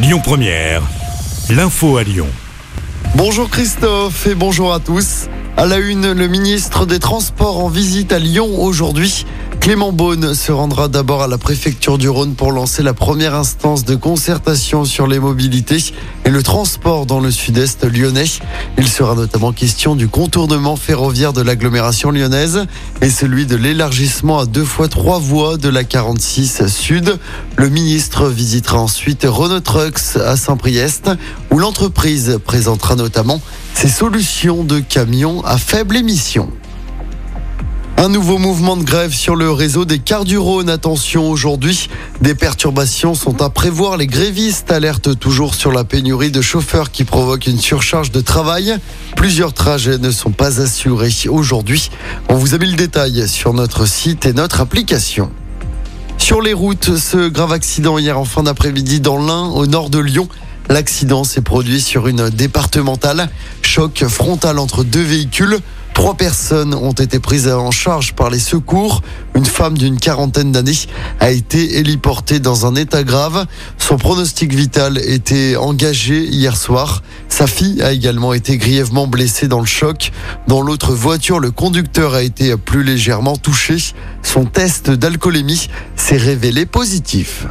Lyon Première, l'info à Lyon. Bonjour Christophe et bonjour à tous. À la une, le ministre des Transports en visite à Lyon aujourd'hui. Clément Beaune se rendra d'abord à la préfecture du Rhône pour lancer la première instance de concertation sur les mobilités et le transport dans le sud-est lyonnais. Il sera notamment question du contournement ferroviaire de l'agglomération lyonnaise et celui de l'élargissement à deux fois trois voies de la 46 Sud. Le ministre visitera ensuite Renault Trucks à Saint-Priest où l'entreprise présentera notamment ses solutions de camions à faible émission. Un nouveau mouvement de grève sur le réseau des cars du Rhône. Attention, aujourd'hui, des perturbations sont à prévoir. Les grévistes alertent toujours sur la pénurie de chauffeurs qui provoque une surcharge de travail. Plusieurs trajets ne sont pas assurés aujourd'hui. On vous a mis le détail sur notre site et notre application. Sur les routes, ce grave accident hier en fin d'après-midi dans l'Ain, au nord de Lyon. L'accident s'est produit sur une départementale. Choc frontal entre deux véhicules. Trois personnes ont été prises en charge par les secours. Une femme d'une quarantaine d'années a été héliportée dans un état grave. Son pronostic vital était engagé hier soir. Sa fille a également été grièvement blessée dans le choc. Dans l'autre voiture, le conducteur a été plus légèrement touché. Son test d'alcoolémie s'est révélé positif.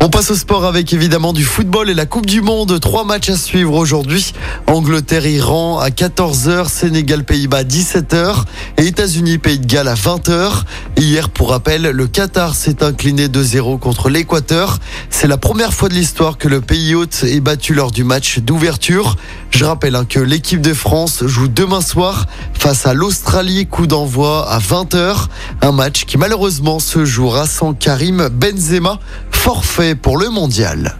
On passe au sport avec évidemment du football et la Coupe du Monde. Trois matchs à suivre aujourd'hui. Angleterre-Iran à 14h, Sénégal-Pays-Bas à 17h et États-Unis-Pays de Galles à 20h. Hier, pour rappel, le Qatar s'est incliné 2-0 contre l'Équateur. C'est la première fois de l'histoire que le pays hôte est battu lors du match d'ouverture. Je rappelle hein, que l'équipe de France joue demain soir face à l'Australie, coup d'envoi à 20h. Un match qui malheureusement se jouera sans Karim Benzema forfait pour le mondial.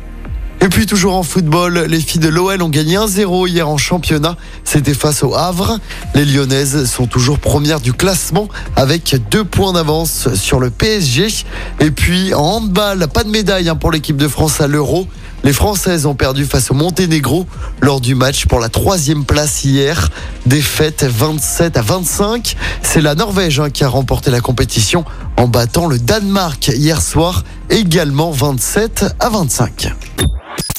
Et puis toujours en football, les filles de l'OL ont gagné 1-0 hier en championnat. C'était face au Havre. Les Lyonnaises sont toujours premières du classement avec deux points d'avance sur le PSG. Et puis en handball, pas de médaille hein, pour l'équipe de France à l'Euro. Les Françaises ont perdu face au Monténégro lors du match pour la troisième place hier. Défaite 27 à 25. C'est la Norvège hein, qui a remporté la compétition en battant le Danemark hier soir, également 27 à 25.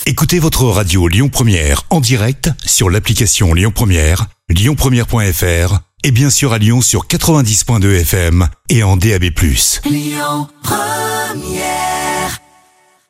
Écoutez votre radio Lyon Première en direct sur l'application Lyon Première, lyonpremière.fr et bien sûr à Lyon sur 90.2 FM et en DAB+. Lyon Première